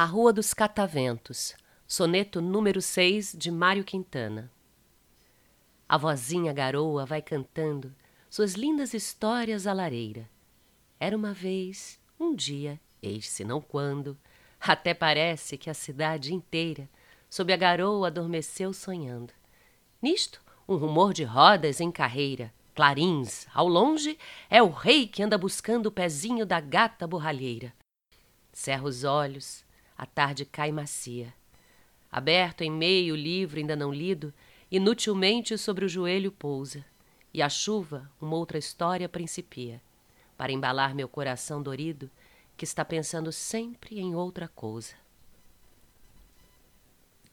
A Rua dos Cataventos, soneto número 6 de Mário Quintana. A vozinha garoa vai cantando suas lindas histórias à lareira. Era uma vez, um dia, eis se não quando, até parece que a cidade inteira sob a garoa adormeceu sonhando. Nisto, um rumor de rodas em carreira, clarins, ao longe, é o rei que anda buscando o pezinho da gata borralheira. Cerra os olhos, a tarde cai macia. Aberto em meio o livro ainda não lido, inutilmente sobre o joelho pousa, e a chuva uma outra história principia, para embalar meu coração dorido, que está pensando sempre em outra coisa.